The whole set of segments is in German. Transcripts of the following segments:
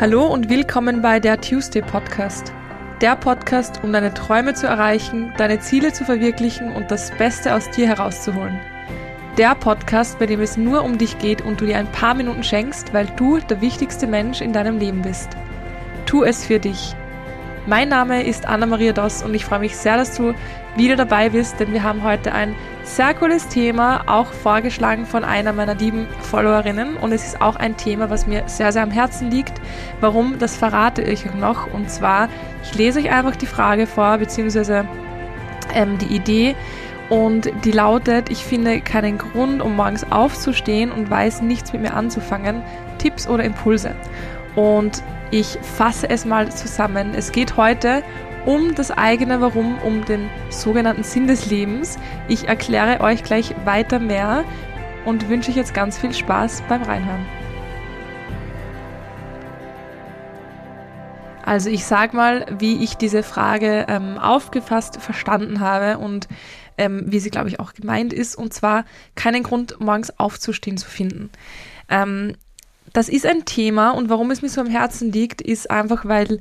Hallo und willkommen bei der Tuesday Podcast. Der Podcast, um deine Träume zu erreichen, deine Ziele zu verwirklichen und das Beste aus dir herauszuholen. Der Podcast, bei dem es nur um dich geht und du dir ein paar Minuten schenkst, weil du der wichtigste Mensch in deinem Leben bist. Tu es für dich. Mein Name ist Anna-Maria Doss und ich freue mich sehr, dass du wieder dabei bist, denn wir haben heute ein sehr cooles Thema, auch vorgeschlagen von einer meiner lieben Followerinnen und es ist auch ein Thema, was mir sehr, sehr am Herzen liegt. Warum, das verrate ich euch noch und zwar, ich lese euch einfach die Frage vor, beziehungsweise ähm, die Idee und die lautet, ich finde keinen Grund, um morgens aufzustehen und weiß nichts mit mir anzufangen, Tipps oder Impulse. Und ich fasse es mal zusammen. Es geht heute um das eigene Warum, um den sogenannten Sinn des Lebens. Ich erkläre euch gleich weiter mehr und wünsche euch jetzt ganz viel Spaß beim Reinhören. Also ich sage mal, wie ich diese Frage ähm, aufgefasst verstanden habe und ähm, wie sie, glaube ich, auch gemeint ist. Und zwar keinen Grund, morgens aufzustehen zu finden. Ähm, das ist ein Thema und warum es mir so am Herzen liegt, ist einfach, weil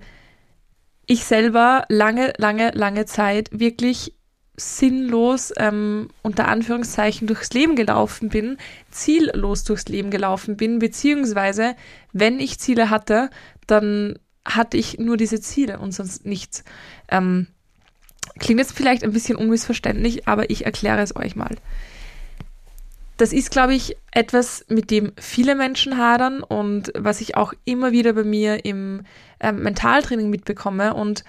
ich selber lange, lange, lange Zeit wirklich sinnlos ähm, unter Anführungszeichen durchs Leben gelaufen bin, ziellos durchs Leben gelaufen bin, beziehungsweise wenn ich Ziele hatte, dann hatte ich nur diese Ziele und sonst nichts. Ähm, klingt jetzt vielleicht ein bisschen unmissverständlich, aber ich erkläre es euch mal. Das ist, glaube ich, etwas, mit dem viele Menschen hadern und was ich auch immer wieder bei mir im äh, Mentaltraining mitbekomme und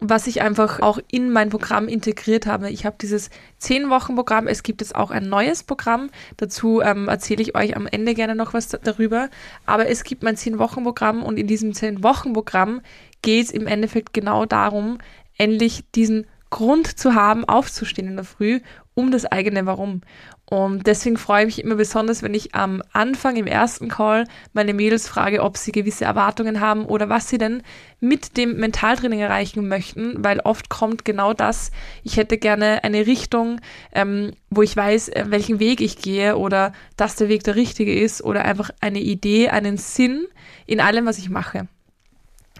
was ich einfach auch in mein Programm integriert habe. Ich habe dieses 10-Wochen-Programm, es gibt jetzt auch ein neues Programm, dazu ähm, erzähle ich euch am Ende gerne noch was darüber, aber es gibt mein 10-Wochen-Programm und in diesem 10-Wochen-Programm geht es im Endeffekt genau darum, endlich diesen Grund zu haben, aufzustehen in der Früh, um das eigene Warum. Und deswegen freue ich mich immer besonders, wenn ich am Anfang im ersten Call meine Mädels frage, ob sie gewisse Erwartungen haben oder was sie denn mit dem Mentaltraining erreichen möchten, weil oft kommt genau das, ich hätte gerne eine Richtung, ähm, wo ich weiß, äh, welchen Weg ich gehe oder dass der Weg der richtige ist oder einfach eine Idee, einen Sinn in allem, was ich mache.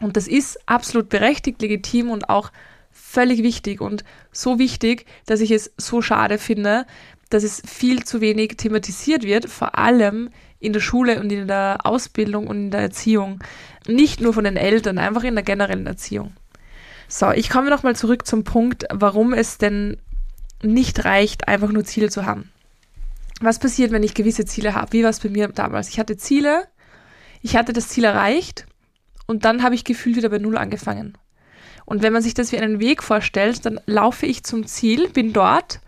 Und das ist absolut berechtigt, legitim und auch völlig wichtig und so wichtig, dass ich es so schade finde, dass es viel zu wenig thematisiert wird, vor allem in der Schule und in der Ausbildung und in der Erziehung. Nicht nur von den Eltern, einfach in der generellen Erziehung. So, ich komme nochmal zurück zum Punkt, warum es denn nicht reicht, einfach nur Ziele zu haben. Was passiert, wenn ich gewisse Ziele habe? Wie war es bei mir damals? Ich hatte Ziele, ich hatte das Ziel erreicht und dann habe ich gefühlt wieder bei Null angefangen. Und wenn man sich das wie einen Weg vorstellt, dann laufe ich zum Ziel, bin dort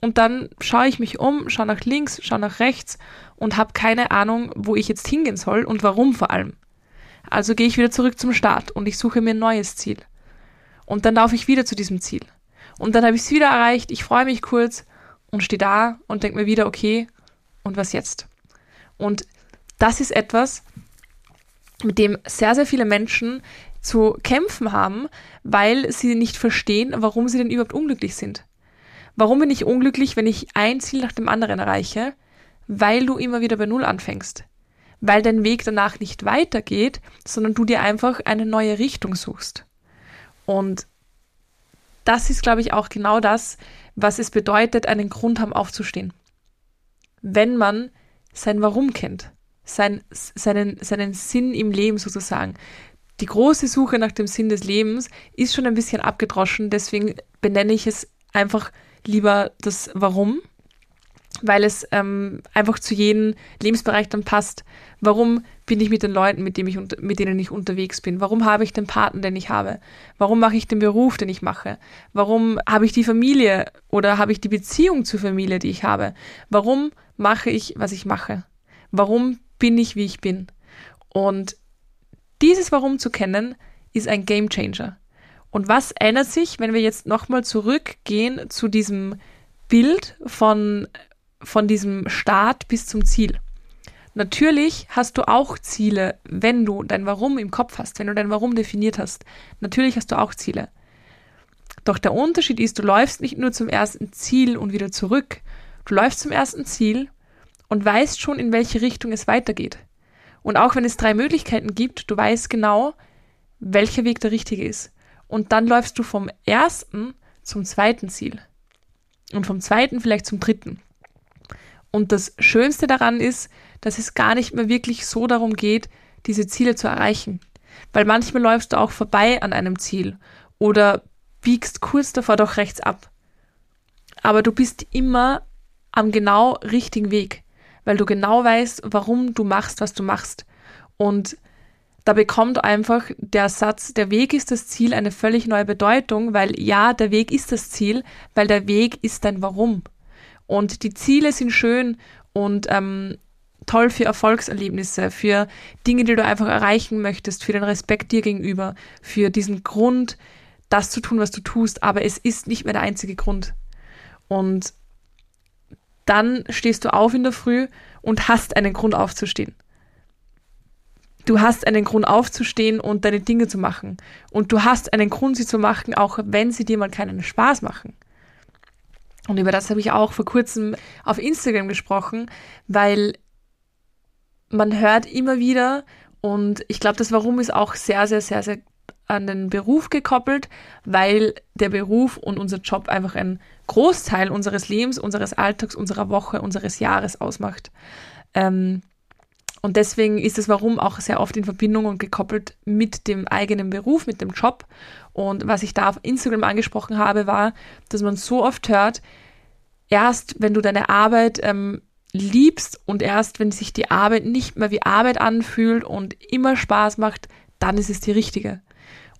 und dann schaue ich mich um, schaue nach links, schaue nach rechts und habe keine Ahnung, wo ich jetzt hingehen soll und warum vor allem. Also gehe ich wieder zurück zum Start und ich suche mir ein neues Ziel. Und dann laufe ich wieder zu diesem Ziel. Und dann habe ich es wieder erreicht, ich freue mich kurz und stehe da und denke mir wieder, okay, und was jetzt? Und das ist etwas, mit dem sehr, sehr viele Menschen zu kämpfen haben, weil sie nicht verstehen, warum sie denn überhaupt unglücklich sind. Warum bin ich unglücklich, wenn ich ein Ziel nach dem anderen erreiche? Weil du immer wieder bei Null anfängst. Weil dein Weg danach nicht weitergeht, sondern du dir einfach eine neue Richtung suchst. Und das ist, glaube ich, auch genau das, was es bedeutet, einen Grund haben aufzustehen. Wenn man sein Warum kennt, sein, seinen, seinen Sinn im Leben sozusagen. Die große Suche nach dem Sinn des Lebens ist schon ein bisschen abgedroschen, deswegen benenne ich es einfach lieber das Warum, weil es ähm, einfach zu jedem Lebensbereich dann passt. Warum bin ich mit den Leuten, mit, ich, mit denen ich unterwegs bin? Warum habe ich den Partner, den ich habe? Warum mache ich den Beruf, den ich mache? Warum habe ich die Familie oder habe ich die Beziehung zur Familie, die ich habe? Warum mache ich, was ich mache? Warum bin ich, wie ich bin? Und dieses Warum zu kennen, ist ein Game Changer. Und was ändert sich, wenn wir jetzt nochmal zurückgehen zu diesem Bild von, von diesem Start bis zum Ziel? Natürlich hast du auch Ziele, wenn du dein Warum im Kopf hast, wenn du dein Warum definiert hast. Natürlich hast du auch Ziele. Doch der Unterschied ist, du läufst nicht nur zum ersten Ziel und wieder zurück. Du läufst zum ersten Ziel und weißt schon, in welche Richtung es weitergeht. Und auch wenn es drei Möglichkeiten gibt, du weißt genau, welcher Weg der richtige ist. Und dann läufst du vom ersten zum zweiten Ziel. Und vom zweiten vielleicht zum dritten. Und das Schönste daran ist, dass es gar nicht mehr wirklich so darum geht, diese Ziele zu erreichen. Weil manchmal läufst du auch vorbei an einem Ziel oder biegst kurz davor doch rechts ab. Aber du bist immer am genau richtigen Weg, weil du genau weißt, warum du machst, was du machst. Und da bekommt einfach der Satz, der Weg ist das Ziel, eine völlig neue Bedeutung, weil ja, der Weg ist das Ziel, weil der Weg ist dein Warum. Und die Ziele sind schön und ähm, toll für Erfolgserlebnisse, für Dinge, die du einfach erreichen möchtest, für den Respekt dir gegenüber, für diesen Grund, das zu tun, was du tust, aber es ist nicht mehr der einzige Grund. Und dann stehst du auf in der Früh und hast einen Grund aufzustehen. Du hast einen Grund aufzustehen und deine Dinge zu machen. Und du hast einen Grund, sie zu machen, auch wenn sie dir mal keinen Spaß machen. Und über das habe ich auch vor kurzem auf Instagram gesprochen, weil man hört immer wieder, und ich glaube, das Warum ist auch sehr, sehr, sehr, sehr an den Beruf gekoppelt, weil der Beruf und unser Job einfach einen Großteil unseres Lebens, unseres Alltags, unserer Woche, unseres Jahres ausmacht. Ähm, und deswegen ist das Warum auch sehr oft in Verbindung und gekoppelt mit dem eigenen Beruf, mit dem Job. Und was ich da auf Instagram angesprochen habe, war, dass man so oft hört, erst wenn du deine Arbeit ähm, liebst und erst wenn sich die Arbeit nicht mehr wie Arbeit anfühlt und immer Spaß macht, dann ist es die richtige.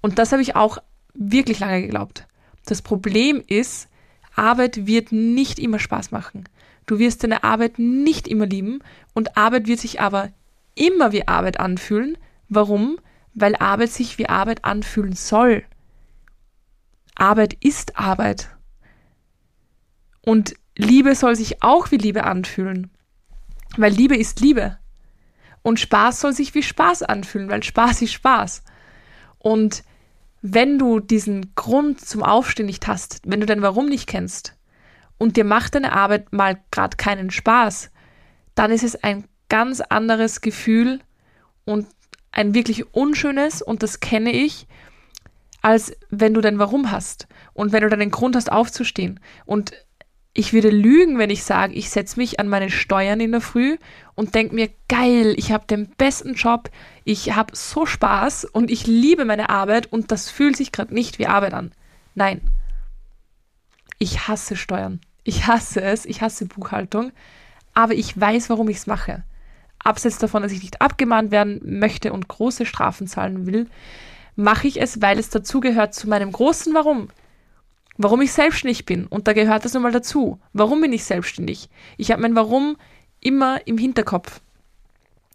Und das habe ich auch wirklich lange geglaubt. Das Problem ist, Arbeit wird nicht immer Spaß machen. Du wirst deine Arbeit nicht immer lieben und Arbeit wird sich aber immer wie Arbeit anfühlen. Warum? Weil Arbeit sich wie Arbeit anfühlen soll. Arbeit ist Arbeit. Und Liebe soll sich auch wie Liebe anfühlen, weil Liebe ist Liebe. Und Spaß soll sich wie Spaß anfühlen, weil Spaß ist Spaß. Und wenn du diesen Grund zum Aufstehen nicht hast, wenn du dein Warum nicht kennst und dir macht deine Arbeit mal gerade keinen Spaß, dann ist es ein ganz anderes Gefühl und ein wirklich unschönes, und das kenne ich, als wenn du dein Warum hast und wenn du deinen Grund hast aufzustehen. Und ich würde lügen, wenn ich sage, ich setze mich an meine Steuern in der Früh und denke mir, geil, ich habe den besten Job, ich habe so Spaß und ich liebe meine Arbeit und das fühlt sich gerade nicht wie Arbeit an. Nein. Ich hasse Steuern. Ich hasse es, ich hasse Buchhaltung, aber ich weiß, warum ich es mache. Abseits davon, dass ich nicht abgemahnt werden möchte und große Strafen zahlen will, mache ich es, weil es dazugehört zu meinem großen Warum warum ich selbstständig bin. Und da gehört das nochmal dazu. Warum bin ich selbstständig? Ich habe mein Warum immer im Hinterkopf.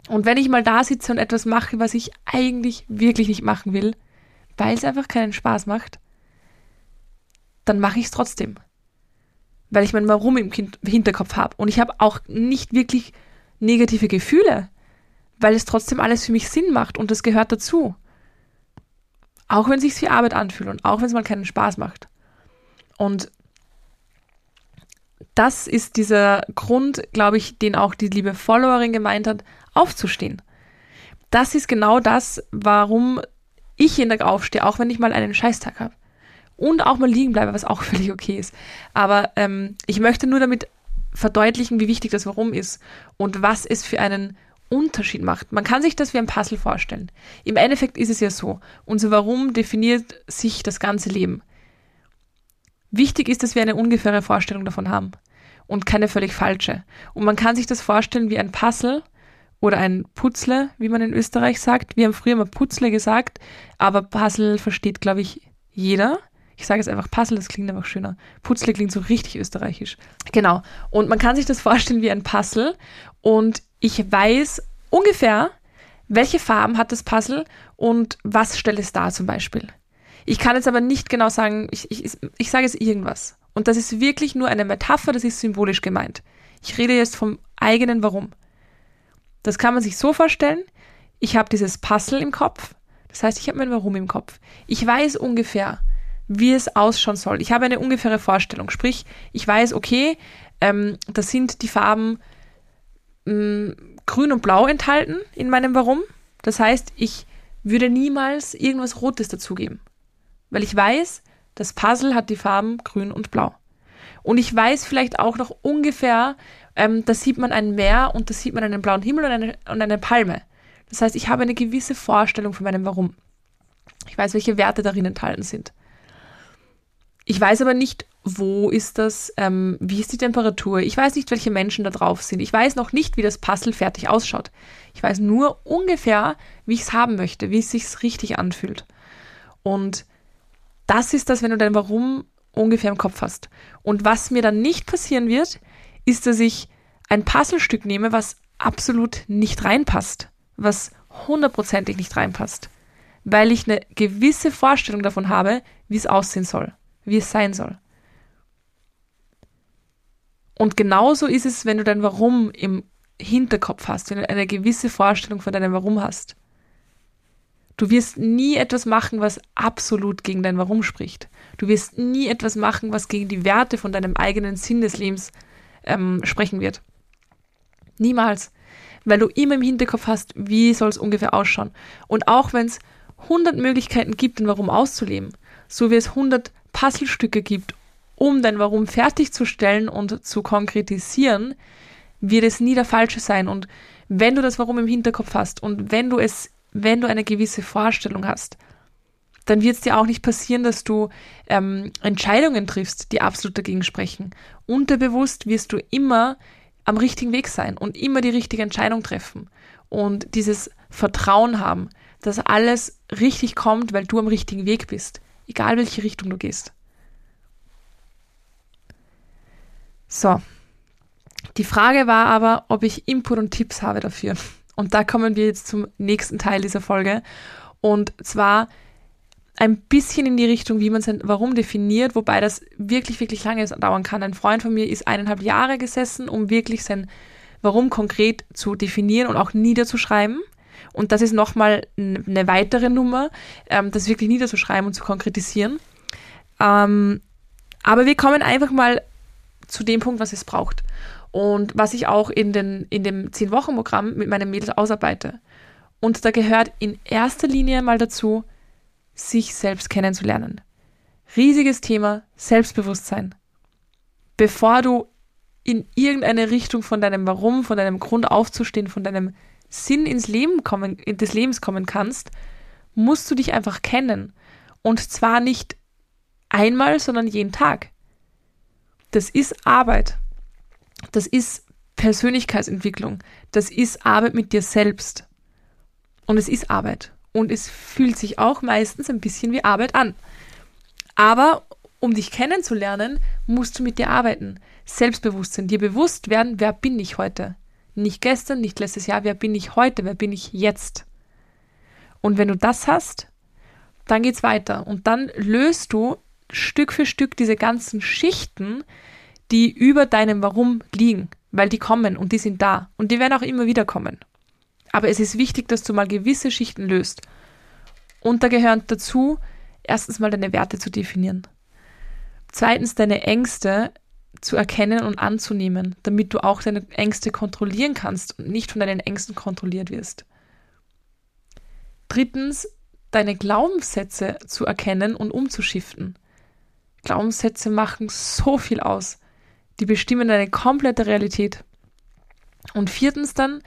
Und wenn ich mal da sitze und etwas mache, was ich eigentlich wirklich nicht machen will, weil es einfach keinen Spaß macht, dann mache ich es trotzdem. Weil ich mein Warum im Hinterkopf habe. Und ich habe auch nicht wirklich negative Gefühle, weil es trotzdem alles für mich Sinn macht und das gehört dazu. Auch wenn es sich wie Arbeit anfühlt und auch wenn es mal keinen Spaß macht. Und das ist dieser Grund, glaube ich, den auch die liebe Followerin gemeint hat, aufzustehen. Das ist genau das, warum ich jeden Tag aufstehe, auch wenn ich mal einen Scheißtag habe. Und auch mal liegen bleibe, was auch völlig okay ist. Aber ähm, ich möchte nur damit verdeutlichen, wie wichtig das Warum ist und was es für einen Unterschied macht. Man kann sich das wie ein Puzzle vorstellen. Im Endeffekt ist es ja so, unser Warum definiert sich das ganze Leben. Wichtig ist, dass wir eine ungefähre Vorstellung davon haben und keine völlig falsche. Und man kann sich das vorstellen wie ein Puzzle oder ein Putzle, wie man in Österreich sagt. Wir haben früher mal Putzle gesagt, aber Puzzle versteht, glaube ich, jeder. Ich sage jetzt einfach Puzzle, das klingt einfach schöner. Putzle klingt so richtig österreichisch. Genau. Und man kann sich das vorstellen wie ein Puzzle und ich weiß ungefähr, welche Farben hat das Puzzle und was stellt es da zum Beispiel. Ich kann jetzt aber nicht genau sagen, ich, ich, ich sage jetzt irgendwas. Und das ist wirklich nur eine Metapher, das ist symbolisch gemeint. Ich rede jetzt vom eigenen Warum. Das kann man sich so vorstellen, ich habe dieses Puzzle im Kopf, das heißt, ich habe mein Warum im Kopf. Ich weiß ungefähr, wie es ausschauen soll. Ich habe eine ungefähre Vorstellung. Sprich, ich weiß, okay, ähm, das sind die Farben mh, mm, Grün und Blau enthalten in meinem Warum. Das heißt, ich würde niemals irgendwas Rotes dazugeben. Weil ich weiß, das Puzzle hat die Farben Grün und Blau. Und ich weiß vielleicht auch noch ungefähr, ähm, da sieht man ein Meer und da sieht man einen blauen Himmel und eine, und eine Palme. Das heißt, ich habe eine gewisse Vorstellung von meinem Warum. Ich weiß, welche Werte darin enthalten sind. Ich weiß aber nicht, wo ist das, ähm, wie ist die Temperatur. Ich weiß nicht, welche Menschen da drauf sind. Ich weiß noch nicht, wie das Puzzle fertig ausschaut. Ich weiß nur ungefähr, wie ich es haben möchte, wie es sich richtig anfühlt. Und das ist das, wenn du dein Warum ungefähr im Kopf hast. Und was mir dann nicht passieren wird, ist, dass ich ein Puzzlestück nehme, was absolut nicht reinpasst, was hundertprozentig nicht reinpasst, weil ich eine gewisse Vorstellung davon habe, wie es aussehen soll wie es sein soll. Und genauso ist es, wenn du dein Warum im Hinterkopf hast, wenn du eine gewisse Vorstellung von deinem Warum hast. Du wirst nie etwas machen, was absolut gegen dein Warum spricht. Du wirst nie etwas machen, was gegen die Werte von deinem eigenen Sinn des Lebens ähm, sprechen wird. Niemals. Weil du immer im Hinterkopf hast, wie soll es ungefähr ausschauen. Und auch wenn es 100 Möglichkeiten gibt, ein Warum auszuleben, so wie es 100 Puzzlestücke gibt, um dein Warum fertigzustellen und zu konkretisieren, wird es nie der falsche sein. Und wenn du das Warum im Hinterkopf hast und wenn du es, wenn du eine gewisse Vorstellung hast, dann wird es dir auch nicht passieren, dass du ähm, Entscheidungen triffst, die absolut dagegen sprechen. Unterbewusst wirst du immer am richtigen Weg sein und immer die richtige Entscheidung treffen und dieses Vertrauen haben, dass alles richtig kommt, weil du am richtigen Weg bist egal welche Richtung du gehst. So. Die Frage war aber, ob ich Input und Tipps habe dafür. Und da kommen wir jetzt zum nächsten Teil dieser Folge. Und zwar ein bisschen in die Richtung, wie man sein Warum definiert, wobei das wirklich, wirklich lange dauern kann. Ein Freund von mir ist eineinhalb Jahre gesessen, um wirklich sein Warum konkret zu definieren und auch niederzuschreiben. Und das ist nochmal eine weitere Nummer, ähm, das wirklich niederzuschreiben und zu konkretisieren. Ähm, aber wir kommen einfach mal zu dem Punkt, was es braucht. Und was ich auch in, den, in dem 10-Wochen-Programm mit meinen Mädels ausarbeite. Und da gehört in erster Linie mal dazu, sich selbst kennenzulernen. Riesiges Thema, Selbstbewusstsein. Bevor du in irgendeine Richtung von deinem Warum, von deinem Grund aufzustehen, von deinem Sinn ins Leben kommen, des Lebens kommen kannst, musst du dich einfach kennen. Und zwar nicht einmal, sondern jeden Tag. Das ist Arbeit. Das ist Persönlichkeitsentwicklung. Das ist Arbeit mit dir selbst. Und es ist Arbeit. Und es fühlt sich auch meistens ein bisschen wie Arbeit an. Aber um dich kennenzulernen, musst du mit dir arbeiten. Selbstbewusstsein, dir bewusst werden, wer bin ich heute? Nicht gestern, nicht letztes Jahr, wer bin ich heute, wer bin ich jetzt? Und wenn du das hast, dann geht's weiter. Und dann löst du Stück für Stück diese ganzen Schichten, die über deinem Warum liegen, weil die kommen und die sind da. Und die werden auch immer wieder kommen. Aber es ist wichtig, dass du mal gewisse Schichten löst. Und da gehören dazu, erstens mal deine Werte zu definieren. Zweitens deine Ängste zu erkennen und anzunehmen, damit du auch deine Ängste kontrollieren kannst und nicht von deinen Ängsten kontrolliert wirst. Drittens, deine Glaubenssätze zu erkennen und umzuschiften. Glaubenssätze machen so viel aus. Die bestimmen deine komplette Realität. Und viertens dann,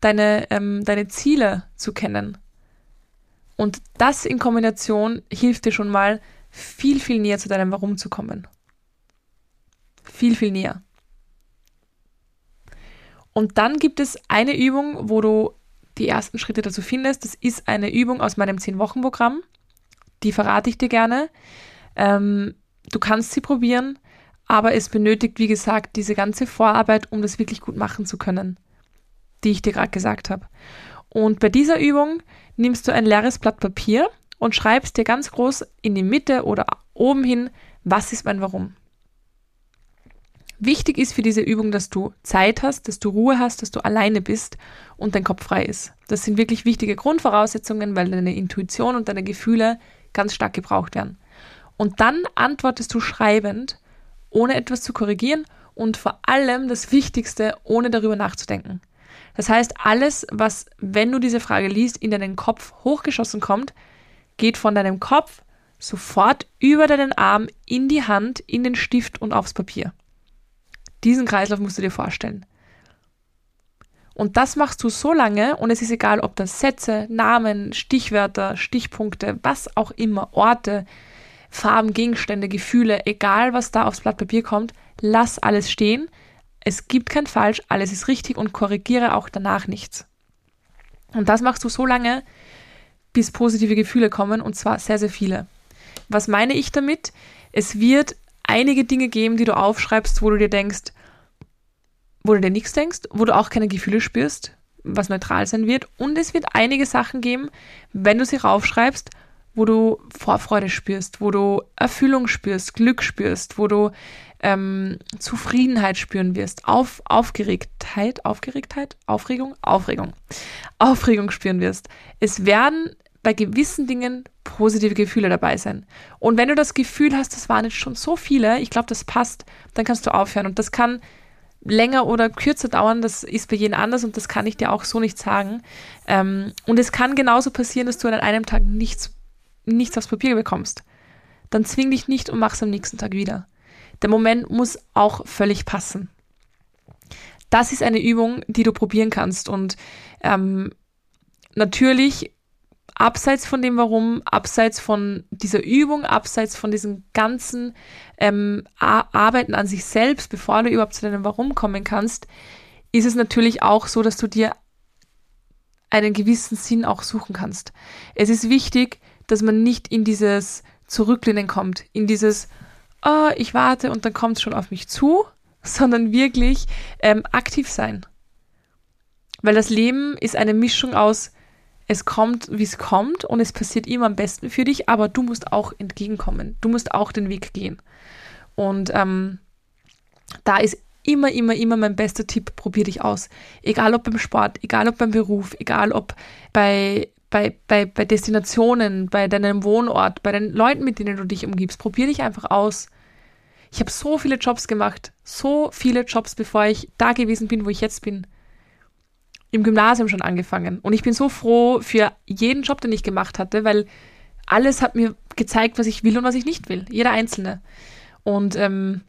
deine, ähm, deine Ziele zu kennen. Und das in Kombination hilft dir schon mal, viel, viel näher zu deinem Warum zu kommen viel, viel näher. Und dann gibt es eine Übung, wo du die ersten Schritte dazu findest. Das ist eine Übung aus meinem 10-Wochen-Programm. Die verrate ich dir gerne. Ähm, du kannst sie probieren, aber es benötigt, wie gesagt, diese ganze Vorarbeit, um das wirklich gut machen zu können, die ich dir gerade gesagt habe. Und bei dieser Übung nimmst du ein leeres Blatt Papier und schreibst dir ganz groß in die Mitte oder oben hin, was ist mein Warum. Wichtig ist für diese Übung, dass du Zeit hast, dass du Ruhe hast, dass du alleine bist und dein Kopf frei ist. Das sind wirklich wichtige Grundvoraussetzungen, weil deine Intuition und deine Gefühle ganz stark gebraucht werden. Und dann antwortest du schreibend, ohne etwas zu korrigieren und vor allem das Wichtigste, ohne darüber nachzudenken. Das heißt, alles, was, wenn du diese Frage liest, in deinen Kopf hochgeschossen kommt, geht von deinem Kopf sofort über deinen Arm in die Hand, in den Stift und aufs Papier. Diesen Kreislauf musst du dir vorstellen. Und das machst du so lange und es ist egal, ob das Sätze, Namen, Stichwörter, Stichpunkte, was auch immer, Orte, Farben, Gegenstände, Gefühle, egal was da aufs Blatt Papier kommt, lass alles stehen. Es gibt kein Falsch, alles ist richtig und korrigiere auch danach nichts. Und das machst du so lange, bis positive Gefühle kommen und zwar sehr, sehr viele. Was meine ich damit? Es wird einige Dinge geben, die du aufschreibst, wo du dir denkst, wo du dir nichts denkst, wo du auch keine Gefühle spürst, was neutral sein wird. Und es wird einige Sachen geben, wenn du sie raufschreibst, wo du Vorfreude spürst, wo du Erfüllung spürst, Glück spürst, wo du ähm, Zufriedenheit spüren wirst, Auf, Aufgeregtheit, Aufgeregtheit, Aufregung, Aufregung, Aufregung spüren wirst. Es werden bei gewissen Dingen positive Gefühle dabei sein. Und wenn du das Gefühl hast, das waren jetzt schon so viele, ich glaube, das passt, dann kannst du aufhören. Und das kann länger oder kürzer dauern, das ist bei jedem anders und das kann ich dir auch so nicht sagen. Ähm, und es kann genauso passieren, dass du an einem Tag nichts, nichts aufs Papier bekommst. Dann zwing dich nicht und mach es am nächsten Tag wieder. Der Moment muss auch völlig passen. Das ist eine Übung, die du probieren kannst. Und ähm, natürlich abseits von dem Warum, abseits von dieser Übung, abseits von diesem ganzen ähm, Arbeiten an sich selbst, bevor du überhaupt zu deinem Warum kommen kannst, ist es natürlich auch so, dass du dir einen gewissen Sinn auch suchen kannst. Es ist wichtig, dass man nicht in dieses Zurücklehnen kommt, in dieses, oh, ich warte und dann kommt es schon auf mich zu, sondern wirklich ähm, aktiv sein. Weil das Leben ist eine Mischung aus es kommt, wie es kommt und es passiert immer am besten für dich, aber du musst auch entgegenkommen. Du musst auch den Weg gehen. Und ähm, da ist immer, immer, immer mein bester Tipp, probier dich aus. Egal ob beim Sport, egal ob beim Beruf, egal ob bei, bei, bei, bei Destinationen, bei deinem Wohnort, bei den Leuten, mit denen du dich umgibst. Probier dich einfach aus. Ich habe so viele Jobs gemacht, so viele Jobs, bevor ich da gewesen bin, wo ich jetzt bin im Gymnasium schon angefangen. Und ich bin so froh für jeden Job, den ich gemacht hatte, weil alles hat mir gezeigt, was ich will und was ich nicht will. Jeder einzelne. Und ähm,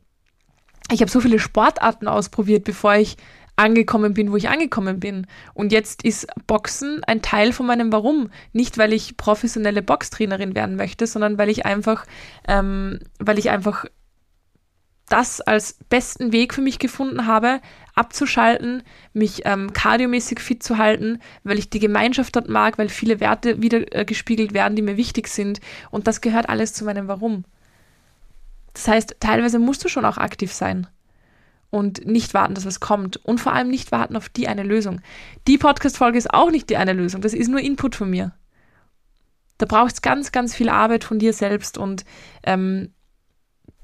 ich habe so viele Sportarten ausprobiert, bevor ich angekommen bin, wo ich angekommen bin. Und jetzt ist Boxen ein Teil von meinem Warum. Nicht, weil ich professionelle Boxtrainerin werden möchte, sondern weil ich einfach, ähm, weil ich einfach das als besten Weg für mich gefunden habe, abzuschalten, mich ähm, kardiomäßig fit zu halten, weil ich die Gemeinschaft dort mag, weil viele Werte wieder äh, gespiegelt werden, die mir wichtig sind. Und das gehört alles zu meinem Warum. Das heißt, teilweise musst du schon auch aktiv sein und nicht warten, dass was kommt. Und vor allem nicht warten auf die eine Lösung. Die Podcast-Folge ist auch nicht die eine Lösung. Das ist nur Input von mir. Da braucht es ganz, ganz viel Arbeit von dir selbst und ähm,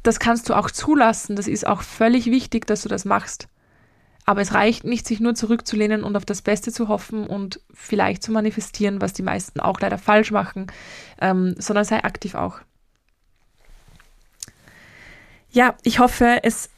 das kannst du auch zulassen. Das ist auch völlig wichtig, dass du das machst. Aber es reicht nicht, sich nur zurückzulehnen und auf das Beste zu hoffen und vielleicht zu manifestieren, was die meisten auch leider falsch machen, ähm, sondern sei aktiv auch. Ja, ich hoffe, es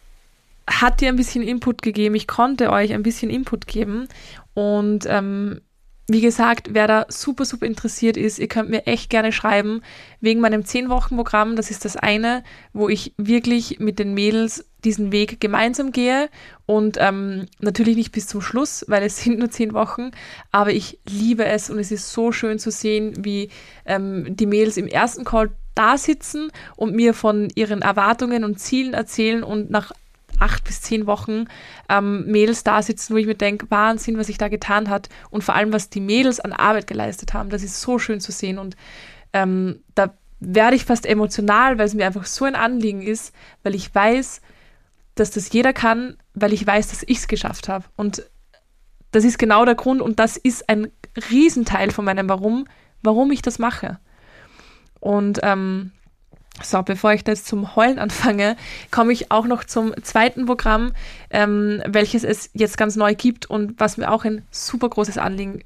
hat dir ein bisschen Input gegeben. Ich konnte euch ein bisschen Input geben und ähm, wie gesagt, wer da super, super interessiert ist, ihr könnt mir echt gerne schreiben wegen meinem 10-Wochen-Programm. Das ist das eine, wo ich wirklich mit den Mädels diesen Weg gemeinsam gehe und ähm, natürlich nicht bis zum Schluss, weil es sind nur 10 Wochen, aber ich liebe es und es ist so schön zu sehen, wie ähm, die Mädels im ersten Call da sitzen und mir von ihren Erwartungen und Zielen erzählen und nach acht bis zehn Wochen ähm, Mädels da sitzen, wo ich mir denke, Wahnsinn, was sich da getan hat und vor allem, was die Mädels an Arbeit geleistet haben. Das ist so schön zu sehen und ähm, da werde ich fast emotional, weil es mir einfach so ein Anliegen ist, weil ich weiß, dass das jeder kann, weil ich weiß, dass ich es geschafft habe. Und das ist genau der Grund und das ist ein Riesenteil von meinem Warum, warum ich das mache. Und ähm, so, bevor ich jetzt zum Heulen anfange, komme ich auch noch zum zweiten Programm, ähm, welches es jetzt ganz neu gibt und was mir auch ein super großes Anliegen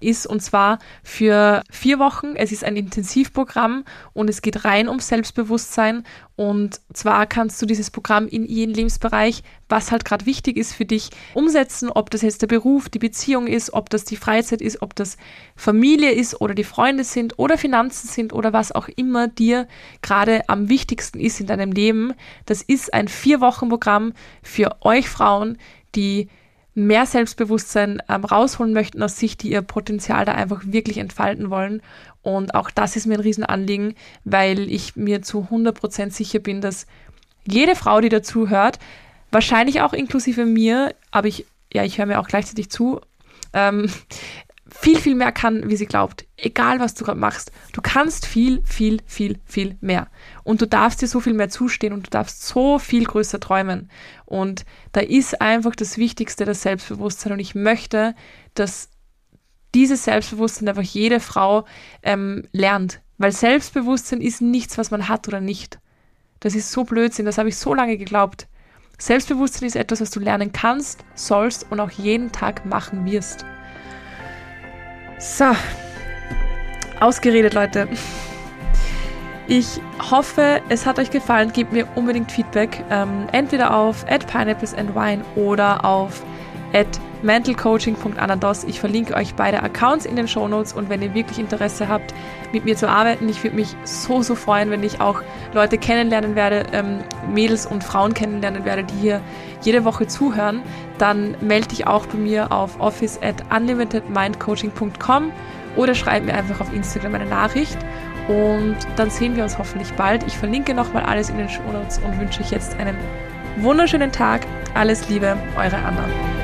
ist und zwar für vier Wochen. Es ist ein Intensivprogramm und es geht rein um Selbstbewusstsein. Und zwar kannst du dieses Programm in jeden Lebensbereich, was halt gerade wichtig ist für dich, umsetzen, ob das jetzt der Beruf, die Beziehung ist, ob das die Freizeit ist, ob das Familie ist oder die Freunde sind oder Finanzen sind oder was auch immer dir gerade am wichtigsten ist in deinem Leben. Das ist ein Vier-Wochen-Programm für euch Frauen, die mehr Selbstbewusstsein ähm, rausholen möchten aus sich, die ihr Potenzial da einfach wirklich entfalten wollen. Und auch das ist mir ein Riesenanliegen, weil ich mir zu 100% sicher bin, dass jede Frau, die dazu hört, wahrscheinlich auch inklusive mir, aber ich, ja, ich höre mir auch gleichzeitig zu, ähm, viel, viel mehr kann, wie sie glaubt. Egal, was du gerade machst. Du kannst viel, viel, viel, viel mehr. Und du darfst dir so viel mehr zustehen und du darfst so viel größer träumen. Und da ist einfach das Wichtigste das Selbstbewusstsein. Und ich möchte, dass dieses Selbstbewusstsein einfach jede Frau ähm, lernt. Weil Selbstbewusstsein ist nichts, was man hat oder nicht. Das ist so Blödsinn, das habe ich so lange geglaubt. Selbstbewusstsein ist etwas, was du lernen kannst, sollst und auch jeden Tag machen wirst. So, ausgeredet, Leute. Ich hoffe, es hat euch gefallen. Gebt mir unbedingt Feedback. Ähm, entweder auf at pineapples and wine oder auf at mentalcoaching.anados. Ich verlinke euch beide Accounts in den Shownotes und wenn ihr wirklich Interesse habt, mit mir zu arbeiten, ich würde mich so, so freuen, wenn ich auch Leute kennenlernen werde, ähm, Mädels und Frauen kennenlernen werde, die hier jede Woche zuhören, dann melde dich auch bei mir auf office at unlimitedmindcoaching.com oder schreib mir einfach auf Instagram eine Nachricht und dann sehen wir uns hoffentlich bald. Ich verlinke nochmal alles in den Shownotes und wünsche euch jetzt einen wunderschönen Tag. Alles Liebe, eure Anna.